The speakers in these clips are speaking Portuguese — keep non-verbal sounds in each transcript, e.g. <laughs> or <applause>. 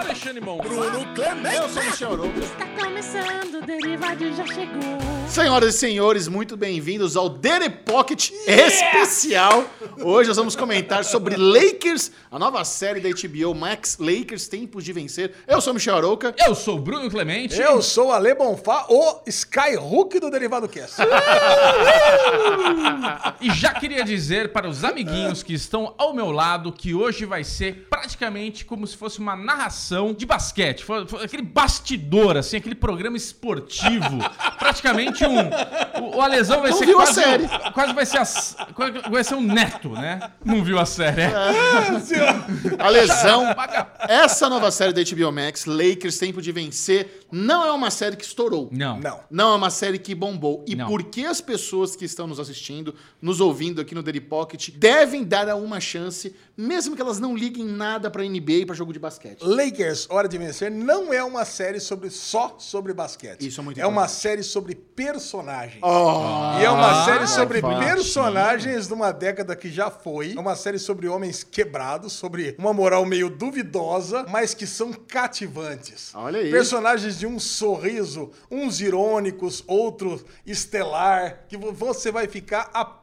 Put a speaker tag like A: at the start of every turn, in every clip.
A: Alexandre Mon.
B: Bruno Clemente.
C: Eu sou o Michel Arouca.
D: Está começando, o Derivado já chegou.
C: Senhoras e senhores, muito bem-vindos ao Dere Pocket especial. Hoje nós vamos comentar sobre Lakers, a nova série da HBO Max, Lakers Tempos de Vencer. Eu sou o Michel Arouca.
A: Eu sou o Bruno Clemente.
B: Eu sou o Ale Bonfá, o Skyhook do Derivado Cast.
A: E já queria dizer para os amiguinhos que estão ao meu lado que hoje vai ser praticamente como se fosse uma narração de basquete. Foi, foi aquele bastidor, assim, aquele programa esportivo. <laughs> praticamente um. O, o Alesão vai
C: Não
A: ser
C: viu a
A: quase,
C: série.
A: um- quase vai ser a, vai ser um neto, né? Não viu a série. é? <laughs> <laughs>
C: A lesão. Essa nova série da HBO Max, Lakers Tempo de Vencer, não é uma série que estourou.
A: Não.
B: Não.
C: Não é uma série que bombou. E
A: Não.
C: por que as pessoas que estão nos assistindo, nos ouvindo aqui no Daily Pocket, devem dar a uma chance, mesmo que elas não liguem nada pra NBA e pra jogo de basquete?
B: Lakers, Hora de Vencer, não é uma série sobre só sobre basquete.
C: Isso é muito
B: É uma
C: importante.
B: série sobre personagens.
C: Oh,
B: E é uma série sobre
C: fácil.
B: personagens de uma década que já foi. É uma série sobre homens quebrados, sobre uma moral meio duvidosa, mas que são cativantes.
C: Olha aí.
B: Personagens de um sorriso, uns irônicos, outros estelar, que vo- você vai ficar apaixonado.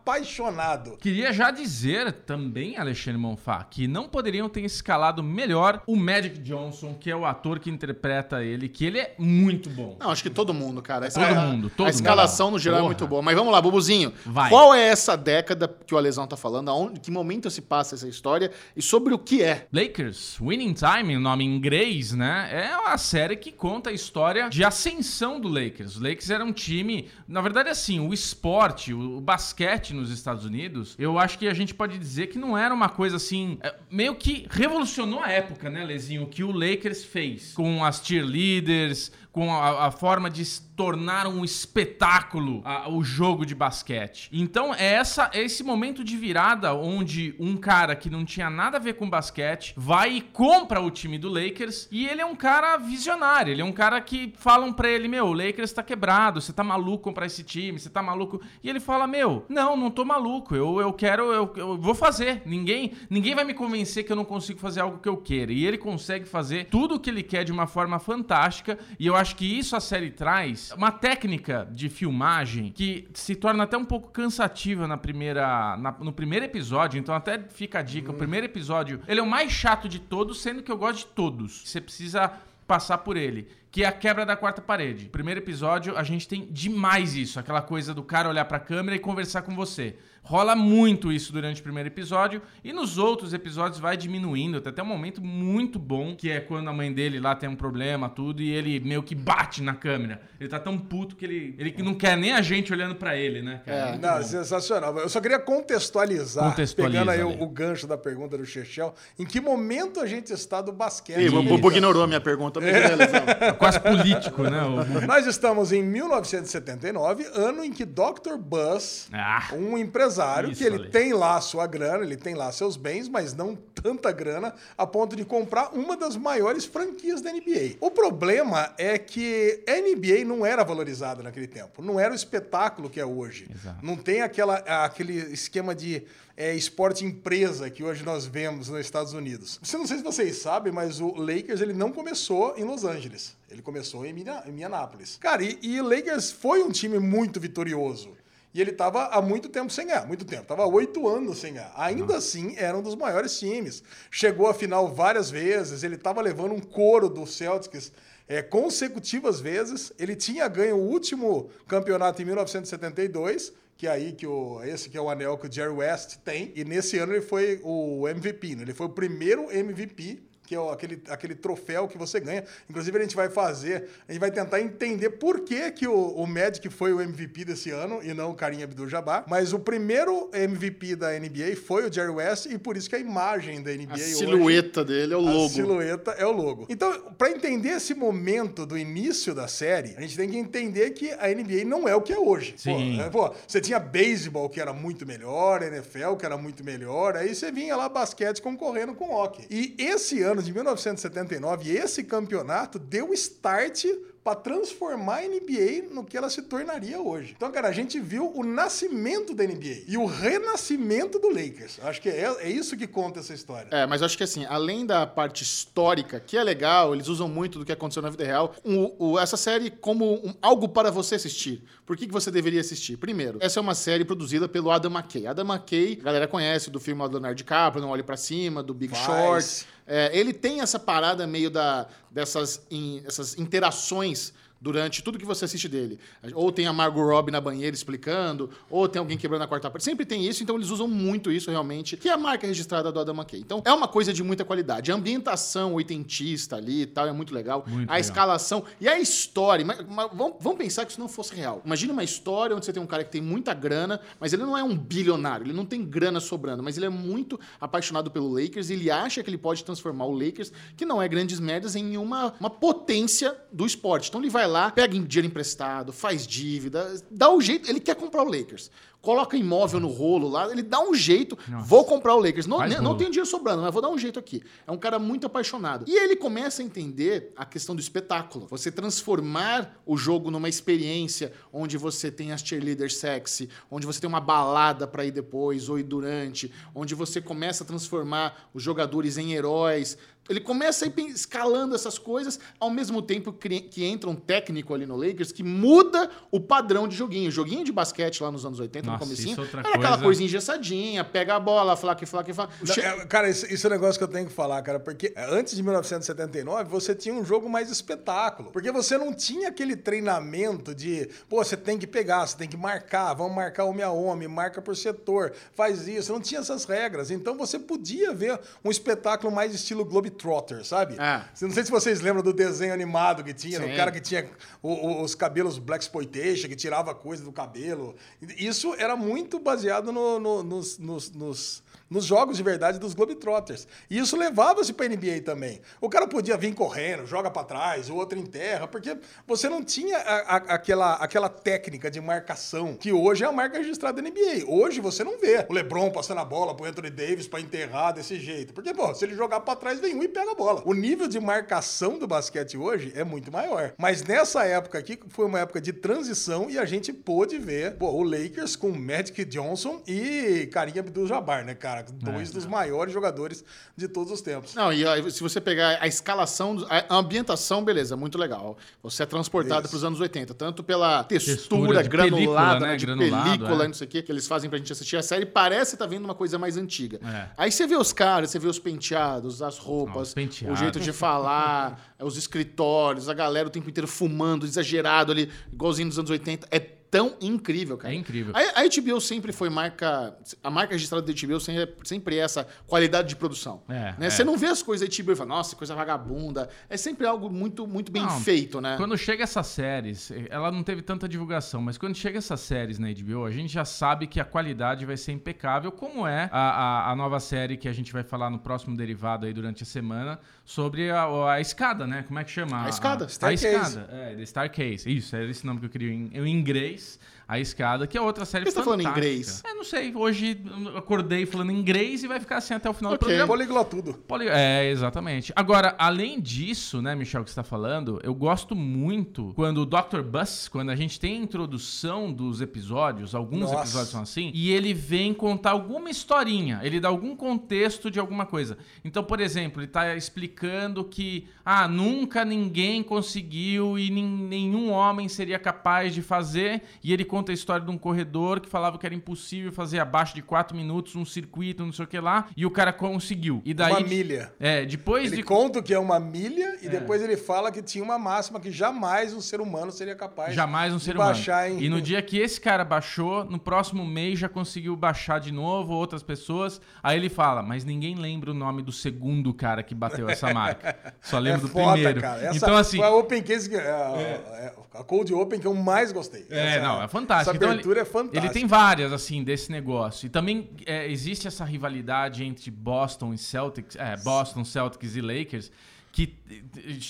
A: Queria já dizer também, Alexandre Monfá, que não poderiam ter escalado melhor o Magic Johnson, que é o ator que interpreta ele, que ele é muito bom.
C: Não, acho que todo mundo, cara. A
A: Todo mundo, todo
C: A escalação
A: mundo.
C: no geral
A: Porra.
C: é muito boa. Mas vamos lá, Bubuzinho.
A: Vai.
C: Qual é essa década que o Alesão tá falando? Aonde, que momento se passa essa história? E sobre o que é?
A: Lakers, Winning Time, o nome em inglês, né? É uma série que conta a história de ascensão do Lakers. O Lakers era um time, na verdade, assim, o esporte, o, o basquete nos Estados Unidos, eu acho que a gente pode dizer que não era uma coisa assim, é, meio que revolucionou a época, né, Lezinho? O que o Lakers fez com as cheerleaders, com a, a forma de se tornar um espetáculo a- o jogo de basquete. Então é essa é esse momento de virada onde um cara que não tinha nada a ver com basquete vai e compra o time do Lakers e ele é um cara visionário, ele é um cara que falam pra ele, meu, o Lakers tá quebrado, você tá maluco comprar esse time, você tá maluco? E ele fala, meu, não, não tô maluco, eu, eu quero, eu, eu vou fazer. Ninguém, ninguém vai me convencer que eu não consigo fazer algo que eu queira. E ele consegue fazer tudo o que ele quer de uma forma fantástica. E eu acho que isso a série traz uma técnica de filmagem que se torna até um pouco cansativa na primeira, na- no primeiro episódio. Então até fica a dica, o primeiro episódio, ele é o mais chato de todos, sendo que eu gosto de todos. Você precisa passar por ele, que é a quebra da quarta parede. Primeiro episódio, a gente tem demais isso, aquela coisa do cara olhar pra câmera e conversar com você. Rola muito isso durante o primeiro episódio e nos outros episódios vai diminuindo, até até um momento muito bom, que é quando a mãe dele lá tem um problema, tudo, e ele meio que bate na câmera. Ele tá tão puto que ele, ele não quer nem a gente olhando pra ele, né, cara?
C: É.
B: Não, sensacional. Eu só queria contextualizar,
A: Contextualiza,
B: pegando aí o, o gancho da pergunta do Chechel, em que momento a gente está do basquete.
C: Ih, o. Bubu ignorou a minha pergunta. Alesão.
A: É quase político, né? o-
B: Nós estamos em 1979, ano em que Dr. Buzz,
A: Ah,
B: um empresário
A: Isso,
B: que ele tem lá sua grana, ele tem lá seus bens, mas não tanta grana a ponto de comprar uma das maiores franquias da NBA. O problema é que a NBA não era valorizada naquele tempo, não era o espetáculo que é hoje.
A: Exato.
B: Não tem aquela, aquele esquema de é, esporte empresa que hoje nós vemos nos Estados Unidos. Você não sei se vocês sabem, mas o Lakers ele não começou em Los Angeles. Ele começou em, Minneapolis. Cara, e, e o Lakers foi um time muito vitorioso. E ele estava há muito tempo sem ganhar, muito tempo. Tava há oito anos sem ganhar. Ainda assim, era um dos maiores times. Chegou à final várias vezes. Ele estava levando um couro do Celtics é, consecutivas vezes. Ele tinha ganho o último campeonato em 1972, que é aí que o esse que é o anel que o Jerry West tem. E nesse ano ele foi o MVP. Né? Ele foi o primeiro MVP que é o- aquele, aquele troféu que você ganha. Inclusive, a gente vai fazer, a gente vai tentar entender por que, que o, o Magic foi o MVP desse ano e não o Karim Abdul-Jabbar. Mas o primeiro MVP da NBA foi o Jerry West e por isso que a imagem da NBA
C: A
B: hoje...
C: silhueta dele é o
B: A
C: logo.
B: silhueta é o logo. Então, para entender esse momento do início da série, a gente tem que entender que a NBA não é o que é hoje.
A: Sim.
B: Pô, é, pô, você tinha beisebol que era muito melhor, NFL que era muito melhor, aí você vinha lá basquete concorrendo com hockey. E esse ano de 1979, esse campeonato deu start para transformar a NBA no que ela se tornaria hoje. Então, cara, a gente viu o nascimento da NBA e o renascimento do Lakers. Acho que é, é isso que conta essa história.
C: É, mas acho que assim, além da parte histórica, que é legal, eles usam muito do que aconteceu na vida real, o- essa série como um- algo para você assistir. Por que, que você deveria assistir? Primeiro, essa é uma série produzida pelo Adam McKay. Adam McKay, a galera conhece do filme do Leonardo DiCaprio, Não Olhe Pra Cima, do Big
B: Faz.
C: Short. É, ele tem essa parada meio da, dessas in- interações durante tudo que você assiste dele. Ou tem a Margot Robbie na banheira explicando, ou tem alguém quebrando a quarta parede. Sempre tem isso, então eles usam muito isso realmente, que é a marca registrada do Adam McKay. Então é uma coisa de muita qualidade. A ambientação oitentista ali e tal é muito legal.
A: Muito
C: a
A: legal.
C: escalação e a história. Mas, mas vamos, vamos pensar que isso não fosse real. Imagina uma história onde você tem um cara que tem muita grana, mas ele não é um bilionário, ele não tem grana sobrando, mas ele é muito apaixonado pelo Lakers e ele acha que ele pode transformar o Lakers, que não é grandes merdas, em uma, uma potência do esporte. Então ele vai lá, pega dinheiro emprestado, faz dívida, dá o jeito, ele quer comprar o Lakers. Coloca imóvel no rolo lá, ele dá um jeito, vou comprar o Lakers. Não,
A: Faz
C: não tem dinheiro sobrando, mas vou dar um jeito aqui. É um cara muito apaixonado. E ele começa a entender a questão do espetáculo. Você transformar o jogo numa experiência onde você tem as cheerleaders sexy, onde você tem uma balada pra ir depois ou ir durante, onde você começa a transformar os jogadores em heróis. Ele começa a ir escalando essas coisas, ao mesmo tempo que, entra um técnico ali no Lakers que muda o padrão de joguinho. Joguinho de basquete lá nos anos 80,
A: Nossa,
C: no comecinho,
A: isso é outra
C: era aquela
A: coisa.
C: engessadinha, pega a bola, flaque, flaque, flaque.
B: É, Cara, isso, isso é um negócio que eu tenho que falar, cara, porque antes de 1979 você tinha um jogo mais espetáculo. Porque você não tinha aquele treinamento de, pô, você tem que pegar, você tem que marcar, vamos marcar homem a homem, marca por setor, faz isso. Não tinha essas regras. Então você podia ver um espetáculo mais estilo Globetrotter, sabe?
C: É.
B: Não sei se vocês lembram do desenho animado que tinha,
C: Sim.
B: do cara que tinha o- o- os cabelos Black Exploitation, que tirava coisa do cabelo. Isso era muito baseado no- no- nos, nos- nos- nos jogos de verdade dos Globetrotters. E isso levava-se pra NBA também. O cara podia vir correndo, joga pra trás, o outro enterra, porque você não tinha a- a- aquela, aquela técnica de marcação que hoje é a marca registrada da NBA. Hoje você não vê o LeBron passando a bola pro Anthony Davis pra enterrar desse jeito. Porque, pô, se ele jogar pra trás, vem um e pega a bola. O nível de marcação do basquete hoje é muito maior. Mas nessa época aqui, foi uma época de transição e a gente pôde ver, pô, o Lakers com Magic Johnson e Karim Abdul-Jabbar, né, cara? Dois dos maiores jogadores de todos os tempos.
C: Não, e se você pegar a escalação, a ambientação, beleza, muito legal. Você é transportado para os anos 80, tanto pela textura,
A: Textura de
C: granulada,
A: película,
C: né,
A: né,
C: de
A: granulado,
C: película,
A: é.
C: não sei o que, que eles fazem pra gente assistir a série, parece estar vendo uma coisa mais antiga.
A: É.
C: Aí você vê os caras, você vê os penteados, as roupas,
A: penteados.
C: o jeito de falar, <laughs> os escritórios, a galera o tempo inteiro fumando, exagerado ali, igualzinho nos anos 80. É tão incrível, cara.
A: É incrível.
C: A, a HBO sempre foi marca. A marca registrada da HBO sempre é, sempre é essa qualidade de produção.
A: É,
C: né?
A: é.
C: Você não vê as coisas da HBO e fala, nossa, coisa vagabunda. É sempre algo muito, muito bem
A: Não,
C: feito, né?
A: Quando chega essas séries, ela não teve tanta divulgação, mas quando chega essas séries na HBO, a gente já sabe que a qualidade vai ser impecável, como é a, a, a nova série que a gente vai falar no próximo derivado aí durante a semana, sobre a, a escada, né? Como é que chama?
C: A escada.
A: A, a escada, é, The Starcase. Isso, era esse nome que eu queria em, em inglês. case, A escada, que é outra série
C: Por que você tá falando inglês?
A: É, não sei. Hoje eu acordei falando inglês e vai ficar assim até o final
C: Ok.
A: do programa.
B: Poliglotudo.
A: Poli- É, exatamente. Agora, além disso, né, Michel, que você tá falando, eu gosto muito quando o Dr. Bus, quando a gente tem a introdução dos episódios, alguns
B: Nossa.
A: episódios são assim, e ele vem contar alguma historinha, ele dá algum contexto de alguma coisa. Então, por exemplo, ele tá explicando que, ah, nunca ninguém conseguiu e nin- nenhum homem seria capaz de fazer, e ele conta a história de um corredor que falava que era impossível fazer abaixo de 4 minutos um circuito, não sei o que lá, e o cara conseguiu. E daí,
B: Uma milha.
A: é, depois
B: Ele
A: de.
B: conta que é uma milha e depois ele fala que tinha uma máxima que jamais um ser humano seria capaz
A: Jamais um
B: de
A: ser humano.
B: baixar em...
A: E no dia que esse cara baixou, no próximo mês já conseguiu baixar de novo outras pessoas. Aí ele fala, mas ninguém lembra o nome do segundo cara que bateu essa marca. <laughs> Só
B: É
A: lembra do
B: foda,
A: primeiro.
B: cara. Essa
A: então, assim.
B: a Open Case, que- é, é, a Cold Open que eu mais gostei.
A: É,
B: Essa-
A: não, é fantástico.
B: Essa
A: Então,
B: abertura
A: ele,
B: é fantástica.
A: Ele tem várias, assim, desse negócio. E também é, existe essa rivalidade entre Boston e Celtics, é, Boston, Celtics e Lakers, que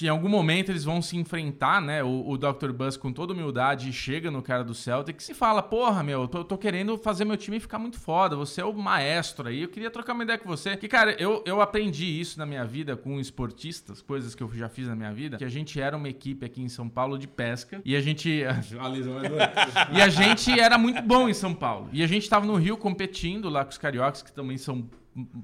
A: em algum momento eles vão se enfrentar, né? O, o Dr. Buzz, com toda humildade, chega no cara do Celtics e fala: Porra, meu, eu tô, tô querendo fazer meu time ficar muito foda. Você é o maestro aí. Eu queria trocar uma ideia com você. Que, cara, eu, eu aprendi isso na minha vida com esportistas, coisas que eu já fiz na minha vida. Que a gente era uma equipe aqui em São Paulo de pesca e a gente. <laughs> e a gente era muito bom em São Paulo. E a gente tava no Rio competindo lá com os cariocas, que também são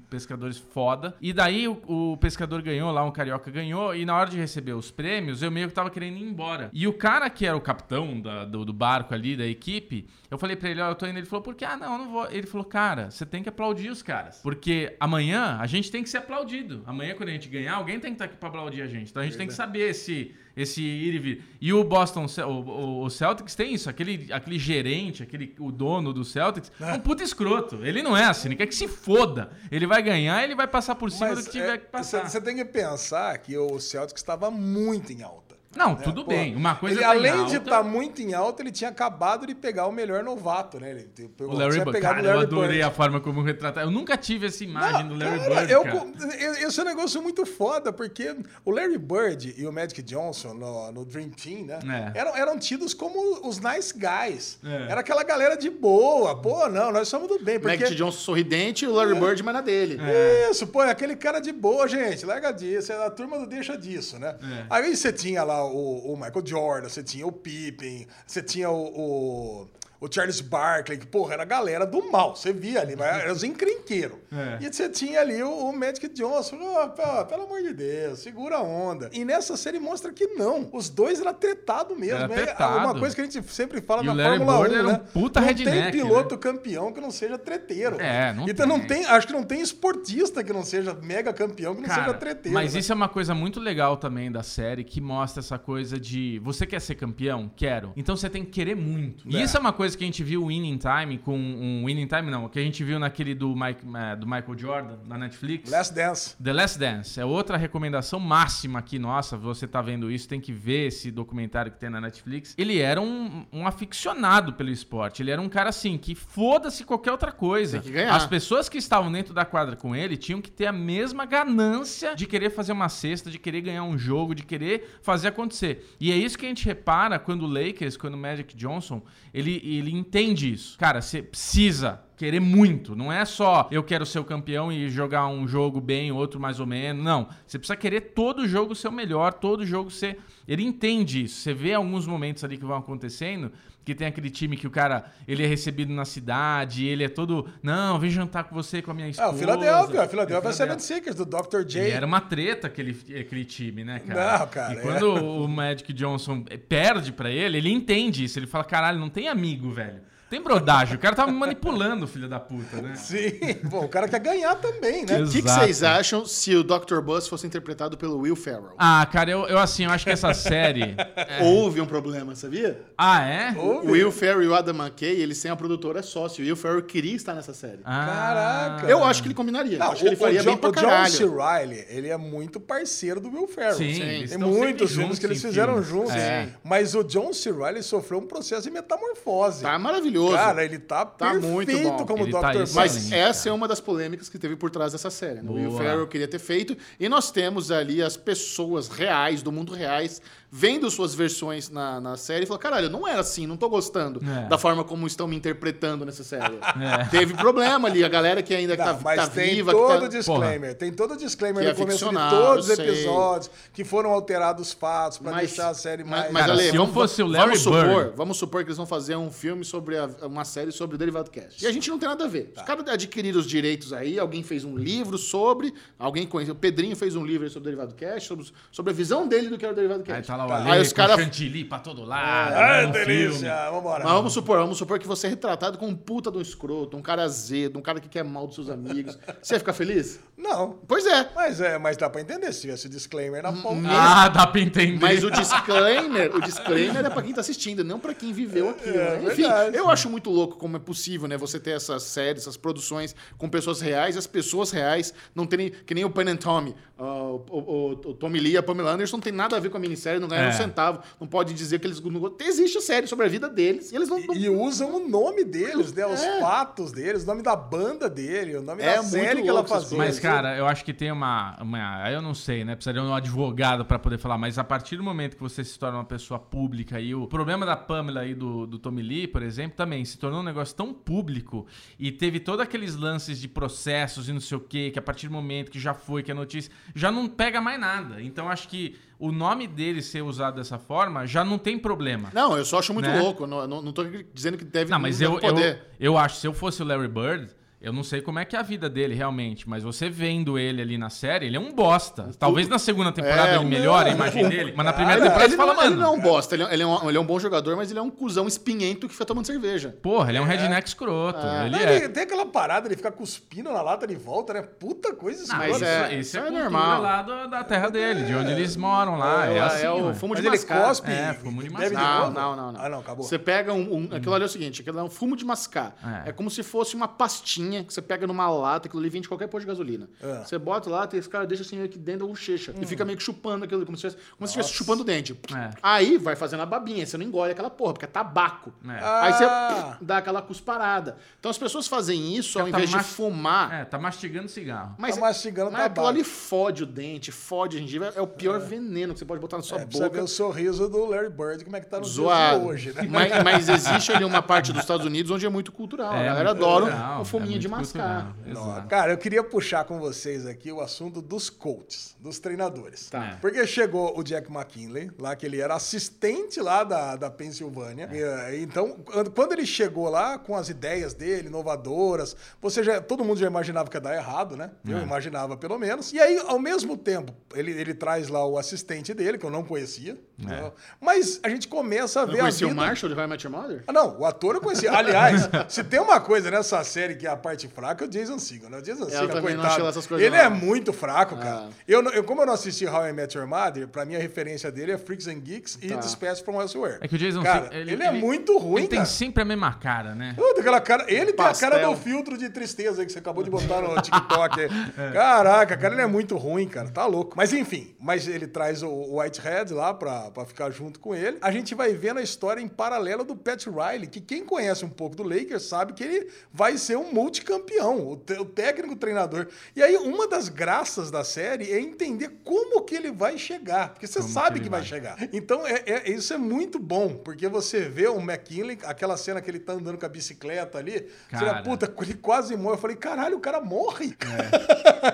A: pescadores foda. E daí o, o, pescador ganhou lá, um carioca ganhou, e na hora de receber os prêmios, eu meio que tava querendo ir embora. E o cara que era o capitão da, do, do, barco ali, da equipe, eu falei pra ele, ó, oh, eu tô indo. Ele falou, por que? Ah, não, eu não vou. Ele falou, cara, você tem que aplaudir os caras. Porque amanhã a gente tem que ser aplaudido. Amanhã, quando a gente ganhar, alguém tem que estar tá aqui pra aplaudir a gente. Então a gente tem que saber se esse ir e vir. E o Boston, o, o, Celtics tem isso, aquele, aquele gerente, aquele, o dono do Celtics, é um puta escroto. Ele não é assim, ele quer que se foda. Ele vai ganhar, ele vai passar por cima Mas, do que tiver é, que passar.
B: Você tem que pensar que o Celtics estava muito em alta.
A: Não, né? tudo Pô, bem. Uma coisa
B: ele, tá Além de estar tá muito em alta, ele tinha acabado de pegar o melhor novato, né? Ele
A: pegou, o Larry Bird. Cara, Larry eu adorei Bird. a forma como retratar. Eu nunca tive essa imagem Não, do Larry cara, Bird. Eu, cara.
B: Esse é um negócio muito foda, porque o Larry Bird e o Magic Johnson no, no Dream Team, né? É. Eram, eram tidos como os nice guys. É. Era aquela galera de boa. Pô, não, nós somos do bem. Porque...
C: Magic Johnson sorridente e o Larry é. Bird, mas na dele.
B: É. Isso, pô, é aquele cara de boa, gente. Larga disso. A turma não deixa disso, né? É. Aí você tinha lá o, o Michael Jordan, você tinha o Pippen, você tinha o, o o Charles Barkley, que, porra, era a galera do mal. Você via ali, mas era os <laughs> encrenqueiros. É. E você tinha ali o, o Magic Johnson. Oh, pelo amor de Deus, segura a onda. E nessa série mostra que não. Os dois eram tretados mesmo. Era é tretado. uma coisa que a gente sempre fala
A: e
B: na
A: Fórmula 1,
B: era
A: um puta
B: não
A: redneck,
B: tem piloto né? campeão que não seja treteiro.
A: É, não
B: então
A: tem.
B: não tem. Acho que não tem esportista que não seja mega campeão que não
A: Cara,
B: seja treteiro.
A: Mas
B: né?
A: isso é uma coisa muito legal também da série que mostra essa coisa de você quer ser campeão? Quero. Então você tem que querer muito. É. E isso é uma coisa que a gente viu o Winning Time com um Winning Time não, que a gente viu naquele do, Mike, do Michael Jordan na Netflix.
B: Last Dance.
A: The Last Dance. É outra recomendação máxima aqui, nossa, você tá vendo isso, tem que ver esse documentário que tem na Netflix. Ele era um, um aficionado pelo esporte, ele era um cara assim, que foda-se qualquer outra coisa.
C: Tem que ganhar.
A: As pessoas que estavam dentro da quadra com ele tinham que ter a mesma ganância de querer fazer uma cesta, de querer ganhar um jogo, de querer fazer acontecer. E é isso que a gente repara quando o Lakers, quando o Magic Johnson, ele, ele entende isso isso. Cara, você precisa querer muito. Não é só eu quero ser o campeão e jogar um jogo bem, outro mais ou menos. Não. Você precisa querer todo jogo ser o melhor, todo jogo ser. Ele entende isso. Você vê alguns momentos ali que vão acontecendo. Que tem aquele time que o cara, ele é recebido na cidade, ele é todo, não, vem jantar com você, com a minha esposa.
B: É, o Philadelphia, a Philadelphia é 76ers, do Dr. J.
A: E era uma treta aquele, aquele time, né, cara?
B: Não, cara.
A: E quando é. o Magic Johnson perde para ele, ele entende isso. Ele fala, caralho, não tem amigo, velho. Tem brodagem. O cara tava me manipulando, filho da puta, né?
B: Sim. Bom, o cara quer ganhar também, né?
C: O que, que, vocês acham se o Dr. Buzz fosse interpretado pelo Will Ferrell?
A: Ah, cara, eu, eu assim, eu acho que essa série... <laughs>
C: é... Houve um problema, sabia?
A: Ah, é?
C: O Will Ferrell e o Adam McKay, eles têm a produtora sócio. O Will Ferrell queria estar nessa série.
B: Ah, Caraca.
C: Eu acho que ele combinaria. Não, acho que ele faria
B: o bem
C: pra caralho.
B: O John C. Reilly, ele é muito parceiro do Will Ferrell.
A: Sim, Sim.
B: Tem muitos filmes que eles fizeram juntos. É. Mas o John C. Reilly sofreu um processo de metamorfose.
C: Tá maravilhoso.
B: Cara, ele tá tá, tá muito bom. como
C: ele
B: Dr.
C: Tá Mas essa é uma das polêmicas que teve por trás dessa série. Né? O Will Ferrell queria ter feito. E nós temos ali as pessoas reais, do mundo reais, vendo suas versões na, na série e falou: caralho, não era assim, não tô gostando é. da forma como estão me interpretando nessa série. <laughs> É. Teve problema ali, a galera que ainda não, tá,
B: mas
C: tá
B: tem
C: viva.
B: Todo
C: tá...
B: disclaimer, tem todo disclaimer que no é começo de todos os episódios que foram alterados fatos para deixar a série mais.
C: Mas, mas Ale, se vamos, fosse o Larry vamos supor, vamos supor que eles vão fazer um filme sobre a, uma série sobre o Derivado Cast. E a gente não tem nada a ver. Tá. Os caras adquiriram os direitos aí, alguém fez um livro sobre, alguém conheceu. O Pedrinho fez um livro sobre o Derivado Cast, sobre, sobre a visão dele do que era o Derivado Cast.
A: Aí, tá lá o Ale, aí os caras chantilly pra todo lado. É,
B: um delícia. Vambora.
C: Mas vamos supor, vamos supor que você é retratado como um puta do escroto, um cara azedo, um cara que quer mal dos seus amigos. Você ia ficar feliz?
B: Não.
C: Pois é.
B: Mas, é, mas dá pra entender se tivesse disclaimer na ponta.
A: Ah, dá pra entender.
C: Mas o disclaimer, o disclaimer é pra quem tá assistindo, não pra quem viveu aquilo. É, né? Enfim, eu acho muito louco como é possível, né? Você ter essas séries, essas produções com pessoas reais, e as pessoas reais não terem. Que nem o Pen and Tommy. ah, o, o, o- Tommy Lee e a Pamela Anderson não tem nada a ver com a minissérie, não ganharam
A: É.
C: um centavo. Não pode dizer que eles. Não, existe a série sobre a vida deles. E eles não. não-
B: E usam o nome deles, né? Os
C: É.
B: fatos deles, o nome da banda dele, o nome
C: É
B: da
C: muito
B: série que ela fazia.
A: Mas, cara, eu acho que tem uma. uma aí eu não sei, né? Precisaria de um advogado pra poder falar, mas a partir do momento que você se torna uma pessoa pública e o problema da Pamela e do, do Tommy Lee, por exemplo, também se tornou um negócio tão público e teve todos aqueles lances de processos e não sei o quê, que a partir do momento que já foi, que a notícia, já não pega mais nada. Então acho que o nome dele ser usado dessa forma já não tem problema.
C: Não, eu só acho muito
A: Né?
C: louco. Não, não, não tô dizendo que deve
A: Não, mas
C: deve
A: eu, eu, eu acho, se eu fosse o Larry Bird, eu não sei como é que é a vida dele realmente, mas você vendo ele ali na série, ele é um bosta. Talvez na segunda temporada
C: É,
A: ele
C: um-
A: melhore a imagem dele, mas na primeira
C: Ele,
A: temporada
C: ele
A: fala,
C: não, ele
A: mano,
C: não é um bosta, ele é, ele é um, ele é um bom jogador, mas ele é um cuzão espinhento que fica tomando cerveja.
A: porra, ele é um redneck escroto.
C: Ah.
A: Ele
B: Não,
A: é.
B: ele tem aquela parada de ficar cuspindo na lata de volta, né? Puta coisa
A: Não,
B: escrota.
C: mas
A: isso,
C: é-
A: isso é,
C: isso é normal.
A: lá do- da terra dele, de onde eles moram lá. É,
C: É,
A: assim,
C: é o fumo
B: Mas
C: de
B: ele
C: mascar.
B: cospe
A: É, fumo de
B: de
C: Não, não, não, não.
B: Ah, não, acabou.
C: Você pega um, um- Aquilo ali é o seguinte: aquilo é um fumo de mascar.
A: É.
C: É. como se fosse uma pastinha que você pega numa lata, aquilo ali vem de qualquer posto de gasolina.
B: É.
C: Você bota lá, tem esse cara deixa assim meio que dentro da bochecha. E fica meio que chupando aquilo, como se estivesse como se estivesse chupando o dente.
A: É.
C: Aí vai fazendo a babinha, você não engole aquela porra, porque é tabaco.
A: É.
C: Aí você
B: Ah.
C: dá aquela cusparada. Então as pessoas fazem isso ao
A: Tá
C: invés de fumar.
A: É, tá mastigando cigarro.
C: Mas,
B: Tá mastigando
C: mas aquilo
B: tabaco.
C: ali fode o dente, fode a gengiva. É o pior veneno que você pode botar na sua
B: É, ver
C: boca.
B: o sorriso do Larry Bird, como é que tá no
C: Zoado.
B: hoje, né?
C: Mas, mas existe ali uma parte dos Estados Unidos onde é muito cultural. a
A: É,
C: galera
A: muito
C: adora o fuminho
A: é
C: de mascar.
B: Não. Cara, eu queria puxar com vocês aqui o assunto dos coaches, dos treinadores.
C: Tá.
B: Porque chegou o Jack McKinley, lá que ele era assistente lá da, da Pensilvânia. E, eh, então, quando- ele chegou lá com as ideias dele, inovadoras, você já, todo mundo já imaginava que ia dar errado, né? Eu imaginava pelo menos. E aí, ao mesmo tempo, ele, ele traz lá o assistente dele, que eu não conhecia. né? Mas a gente começa a ver a
C: conhecia o. Marshall de How I Met Your Mother?
B: Ah, não, o ator eu conhecia. Aliás, <laughs> se tem uma coisa nessa série que é a parte fraca, é o Jason Segel, né? O Jason Segel, coitado.
C: achei lá essas coisas,
B: ele
C: não.
B: é muito fraco, cara.
C: Ah.
B: Eu, eu, como eu não assisti How I Met Your Mother, pra mim a referência dele é Freaks and Geeks e
C: Tá.
B: Dispatch from Elsewhere.
A: É que o Jason
B: cara,
A: Segel,
B: ele, é muito ruim,
A: Ele tem
B: cara.
A: sempre a mesma cara, né?
B: Puta, aquela cara, ele tem a cara
C: Pastel.
B: do filtro de tristeza aí que você acabou de botar no TikTok. aí. <laughs> Caraca, cara, ele é muito ruim, cara. Tá louco. Mas enfim, mas ele traz o o Whitehead lá pra, pra ficar junto com ele. A gente vai vendo a história em paralelo do Pat Riley, que quem conhece um pouco do Lakers sabe que ele vai ser um multicampeão, o, o técnico o treinador. E aí, uma das graças da série é entender como que ele vai chegar. Porque você
A: Como
B: sabe
A: que
B: que, vai
A: vai.
B: chegar. Então, é, é- isso é muito bom, porque você vê o McKinley, aquela cena que ele tá andando com a bicicleta ali, você
A: Cara.
B: fala, puta, ele quase morre. Eu falei, caralho, o cara morre.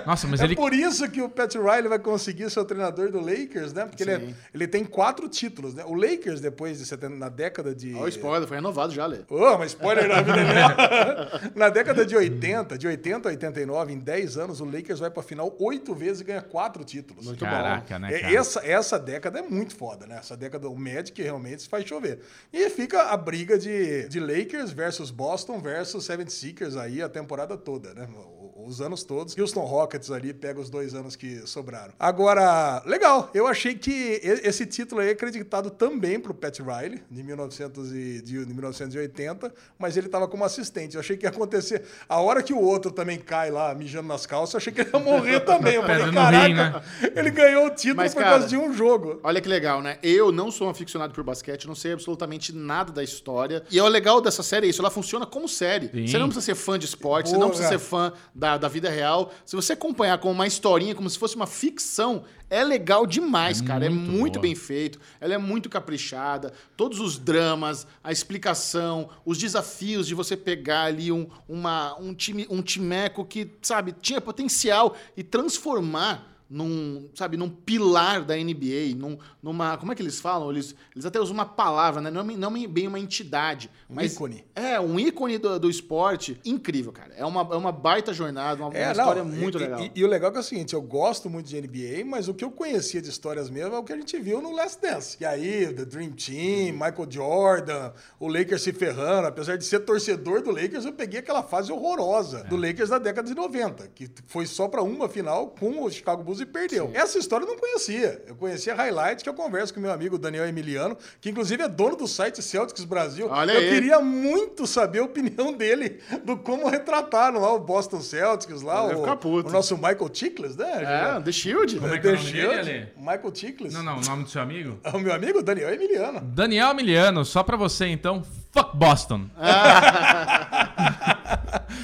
A: Nossa, mas <laughs>
B: É
A: ele.
B: por isso que o Pat Riley vai conseguir ser o treinador do Lakers, né? Porque ele, é- ele tem quatro títulos, né? O Lakers, depois de 70, na década de.
C: Olha o spoiler, foi renovado já, Lê.
B: Ô, mas spoiler da vida dele. <laughs> <laughs> Na década de 80, de 80 a 89, em 10 anos, o Lakers vai pra final oito vezes e ganha quatro títulos.
C: Muito
A: Caraca,
C: bom.
A: né,
B: É,
A: cara?
B: Essa, essa década é muito foda, né? Essa década, o Magic realmente faz chover. E fica a briga de, de Lakers versus Boston versus 76ers aí a temporada toda, né? O- Os anos todos. Houston Rockets ali pega os dois anos que sobraram. Agora, legal. Eu achei que esse título aí é acreditado também pro Pat Riley, de, 1900 e, de, de 1980, mas ele tava como assistente. Eu achei que ia acontecer. A hora que o outro também cai lá mijando nas calças, eu achei que ele ia morrer <laughs> também. Eu falei, caraca,
A: rim, né?
B: ele ganhou o título
C: Mas,
B: por
C: cara,
B: causa de um jogo.
C: Olha que legal, né? Eu não sou um aficionado por basquete, não sei absolutamente nada da história. E é o legal dessa série é isso, ela funciona como série.
A: Sim.
C: Você não precisa ser fã de esporte, você não
B: Porra.
C: precisa ser fã da, da vida real. Se você acompanhar como uma historinha, como se fosse uma ficção, é legal demais,
A: É
C: cara.
A: muito
C: é muito
A: boa.
C: bem feito, ela é muito caprichada. Todos os dramas, a explicação, os desafios de você pegar ali um, uma, um, time, um timeco que, sabe, tinha potencial e transformar num, sabe, num pilar da NBA, num, numa, como é que eles falam? Eles, eles até usam uma palavra, né? Não, é- não é bem uma entidade, mas
B: ícone.
C: É, um ícone do, do esporte, incrível, cara. É uma, é uma baita jornada, uma, uma história muito
B: É, e,
C: legal.
B: E, e o legal é, que é o seguinte, eu gosto muito de NBA, mas o que eu conhecia de histórias mesmo é o que a gente viu no Last Dance. E aí, The Dream Team, Michael Jordan, o Lakers se ferrando. Apesar de ser torcedor do Lakers, eu peguei aquela fase horrorosa do Lakers da década de 90, que foi só pra uma final com o Chicago Bulls e perdeu. Essa história eu não conhecia. Eu conhecia highlight que eu converso com meu amigo Daniel Emiliano, que inclusive é dono do site Celtics Brasil.
C: Olha
B: eu
C: aí.
B: queria muito saber a opinião dele do como retrataram lá o Boston Celtics, lá o, o nosso Michael Chiklis, né?
C: É, The Shield.
A: Como é que é o
B: The
A: nome dele,
B: Shield.
A: Ale?
B: Michael Chiklis.
A: Não, não, o nome do seu amigo? <laughs>
B: O meu amigo Daniel Emiliano.
A: Daniel Miliano, só pra você então, fuck Boston. <laughs>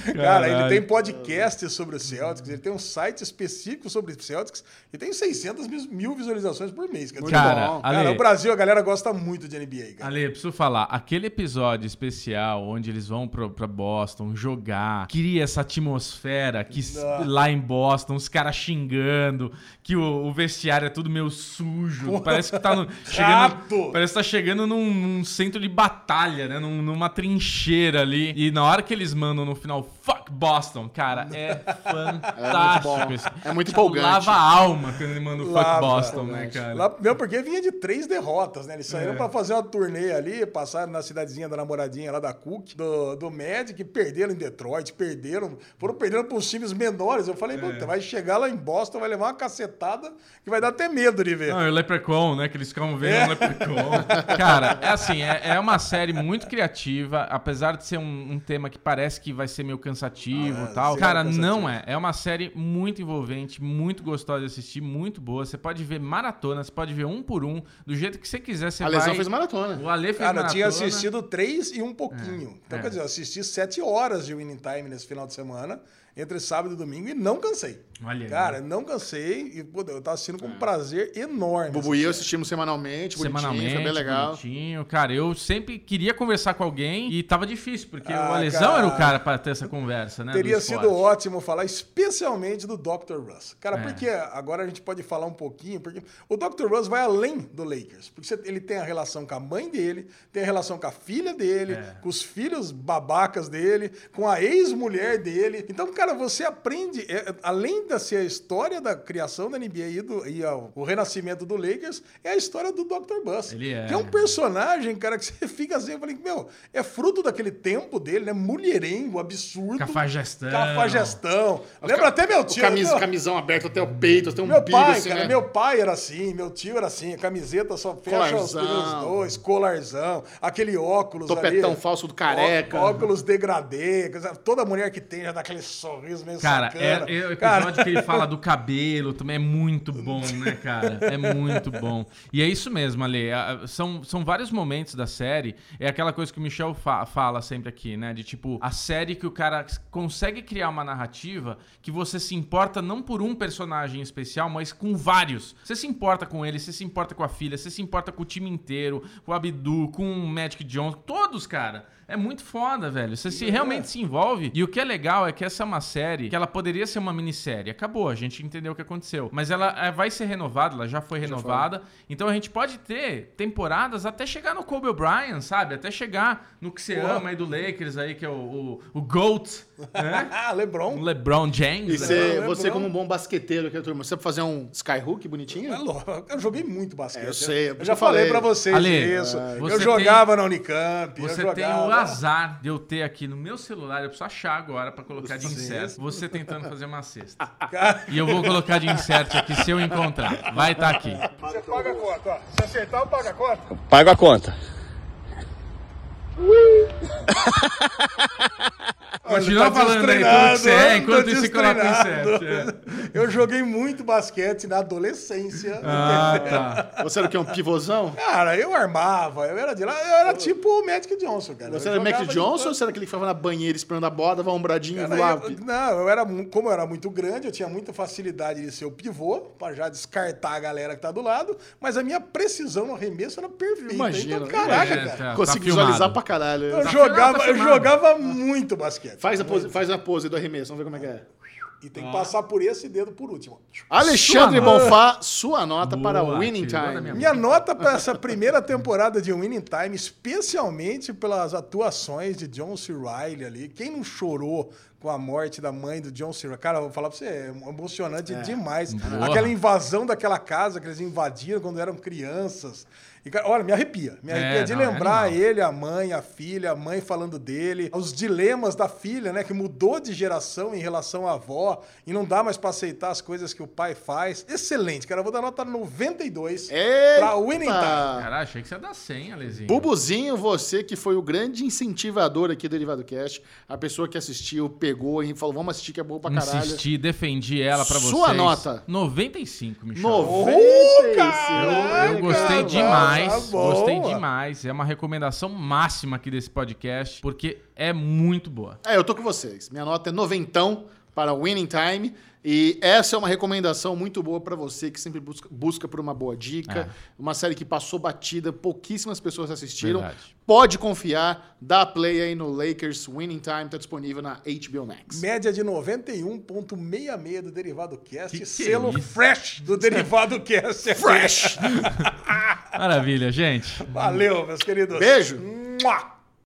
A: <laughs>
B: Cara, ele tem podcast sobre o Celtics, ele tem um site específico sobre o Celtics e tem 600 mil- visualizações por mês.
A: Cara. Ale,
B: cara, o Brasil, a galera gosta muito de NBA, cara.
A: Ale, preciso falar, aquele episódio especial onde eles vão pra Boston jogar, cria essa atmosfera que s- lá em Boston, os caras xingando, que o, o vestiário é tudo meio sujo, parece que tá no, chegando, parece que tá chegando num, num centro de batalha, né, num- numa trincheira ali, e na hora que eles mandam no final, fuck Boston, cara, é fantástico.
C: bom.
A: esse-
C: É muito
A: tipo,
C: empolgante.
A: Lava a alma quando ele manda o fuck
B: Lava,
A: Boston, né, cara?
B: Lá, meu, porque vinha de três derrotas, né? Eles
A: É.
B: saíram pra fazer uma turnê ali, passaram na cidadezinha da namoradinha lá da Cook, do, do Magic, perderam em Detroit, perderam, foram perdendo pros times menores. Eu falei,
A: É.
B: puta, vai chegar lá em Boston, vai levar uma cacetada que vai dar até medo de ver.
A: Não, e o Leprechaun, né? Que eles ficavam vendo
B: É.
A: o Leprechaun. <laughs> Cara, é assim, é, é uma série muito criativa, apesar de ser um, um tema que parece que vai ser meio cansativo
B: Ah,
A: e tal. Cara,
B: cansativo.
A: não é. É uma série muito envolvente, muito gostosa de assistir, muito boa. Você pode ver maratona, você pode ver um por um, do jeito que você quiser. Você
C: A lesão
A: vai...
C: fez maratona.
A: O Ale fez
B: Cara, eu
A: maratona.
B: tinha assistido três e um pouquinho. então,
A: é.
B: quer dizer, eu assisti sete horas de Winning Time nesse final de semana, entre sábado e domingo, e não cansei.
A: Olha aí.
B: Cara, não cansei e pô, eu tava assistindo com um prazer enorme.
C: Bubu e eu assistimos semanalmente, bonitinho,
A: Semanalmente,
C: foi bem legal.
A: bonitinho. Cara, eu sempre queria conversar com alguém e tava difícil, porque
B: Ah,
A: o Alesão
B: cara.
A: era o cara pra ter essa conversa, né?
B: Teria sido ótimo falar especialmente do Dr. Russ. Cara,
A: É.
B: porque agora a gente pode falar um pouquinho, porque o Dr. Russ vai além do Lakers. Porque ele tem a relação com a mãe dele, tem a relação com a filha dele,
A: É.
B: com os filhos babacas dele, com a ex-mulher dele. Então, cara, você aprende, é, além de ser a história da criação da NBA e, do, e o renascimento do Lakers, é a história do Dr. Buss.
A: Ele é.
B: Que é um personagem, cara, que você fica assim, eu falei, meu, é fruto daquele tempo dele, né? Mulherengo, absurdo.
A: Cafajestão.
B: Cafajestão. Lembra até meu tio.
C: camis-
B: meu,
C: camisão aberto até o peito, até um
B: meu pai,
C: assim,
B: cara,
C: né?
B: meu pai era assim, meu tio era assim, a camiseta só fecha os dois, colarzão, aquele óculos
C: Topetão
B: ali,
C: falso do careca.
B: ó- óculos degradê, toda mulher que tem já dá aquele sorriso meio
A: Cara,
B: sacana.
A: é, é o
B: Cara,
A: episódio que ele fala do cabelo também é muito bom, né, cara? É muito bom. E é isso mesmo, Ale. São, são vários momentos da série. É aquela coisa que o Michel fa- fala sempre aqui, né? De tipo, a série que o cara consegue criar uma narrativa que você se importa não por um personagem especial, mas com vários. Você se importa com ele, você se importa com a filha, você se importa com o time inteiro, com o Abdu, com o Magic Johnson, todos, cara. É muito foda, velho. Você se realmente se envolve. E o que é legal é que essa é uma série que ela poderia ser uma minissérie. Acabou, a gente entendeu o que aconteceu. Mas ela é, vai ser renovada, ela já foi renovada. Então a gente pode ter temporadas até chegar no Kobe Bryant, sabe? Até chegar no que você ama aí do Lakers aí, que é o, o, o GOAT, né? <laughs> o
B: LeBron.
A: LeBron James.
C: E
A: né?
C: você,
B: Não,
C: você
B: Lebron.
C: como um bom basqueteiro, que é turma, você vai fazer um skyhook bonitinho?
B: É lógico, eu joguei muito basquete.
C: Eu sei,
B: Eu
C: eu
B: já
C: falei.
B: falei pra vocês
A: Ale,
B: isso.
A: você
B: eu jogava na Unicamp. eu
A: Você
B: jogava...
A: tem o azar de eu ter aqui no meu celular, eu preciso achar agora pra colocar de insert, você tentando fazer uma cesta. E eu vou colocar de insert aqui se eu encontrar. Vai estar aqui.
B: Você paga a conta, ó. Se acertar, eu pago a conta.
E: Pago a conta. <laughs>
A: Continua
B: Tá
A: falando aí que você é, enquanto isso coloca o insert. é.
B: Eu joguei muito basquete na adolescência.
A: Ah, tá.
C: Você era o quê? Um pivôzão?
B: Cara, eu armava, eu era de lá, eu era tipo o Magic Johnson, cara.
C: Você
B: Eu
C: era
B: de
C: Johnson ou você era aquele que ficava na banheira esperando a bola, dava um ombradinho e voava?
B: eu- não, eu era, como eu era muito grande, eu tinha muita facilidade de ser o pivô, pra já descartar a galera que tá do lado, mas a minha precisão no arremesso era perfeita.
C: Imagina,
B: então, caraca,
A: É,
B: cara.
A: tá-
C: Consegui
A: tá
C: visualizar pra caralho.
B: Eu
A: Tá
B: jogava,
A: filmado, tá
B: eu jogava muito basquete.
C: Faz a, pose, faz a pose do arremesso, vamos ver como é que é.
B: E tem que passar por esse dedo por último.
C: Alexandre
A: nota.
C: Bonfá, sua nota
A: Boa,
C: para o Winning Time.
A: minha
B: Minha nota para essa primeira temporada de Winning Time, especialmente pelas atuações de John C. Reilly ali. Quem não chorou com a morte da mãe do John Cena. Cara, eu vou falar pra você, é emocionante demais.
A: Boa.
B: Aquela invasão daquela casa que eles invadiram quando eram crianças. E, cara, olha, me arrepia. Me arrepia
A: É,
B: de
A: não, é
B: lembrar
A: animal.
B: ele, a mãe, a filha, a mãe falando dele, os dilemas da filha, né? Que mudou de geração em relação à avó e não dá mais pra aceitar as coisas que o pai faz. Excelente, cara. Eu vou dar nota 92
C: Eita!
B: pra Winning Time.
A: Cara, achei que você ia dar 100, Alezinho.
C: Bubuzinho, você que foi o grande incentivador aqui do Derivado Cast, a pessoa que assistiu, pegou e falou, vamos assistir que é bom pra caralho.
A: Insisti, defendi ela pra vocês.
C: Sua nota?
A: 95, Michel.
C: 96.
A: Eu, eu gostei
B: Caraca,
A: demais,
B: tá boa.
A: gostei demais. É uma recomendação máxima aqui desse podcast, porque é muito boa.
C: É, eu tô com vocês. Minha nota é noventão para Winning Time. E essa é uma recomendação muito boa para você que sempre busca, busca por uma boa dica.
A: É.
C: Uma série que passou batida, pouquíssimas pessoas assistiram.
A: Verdade.
C: Pode confiar, dá play aí no Lakers Winning Time, tá disponível na HBO Max.
B: Média de 91,66 do Derivado Cast.
A: Que que é
B: selo
A: isso?
B: fresh do Derivado <laughs> Cast. Fresh! <laughs>
A: Maravilha, gente.
B: Valeu, meus queridos.
C: Beijo.
B: Mua!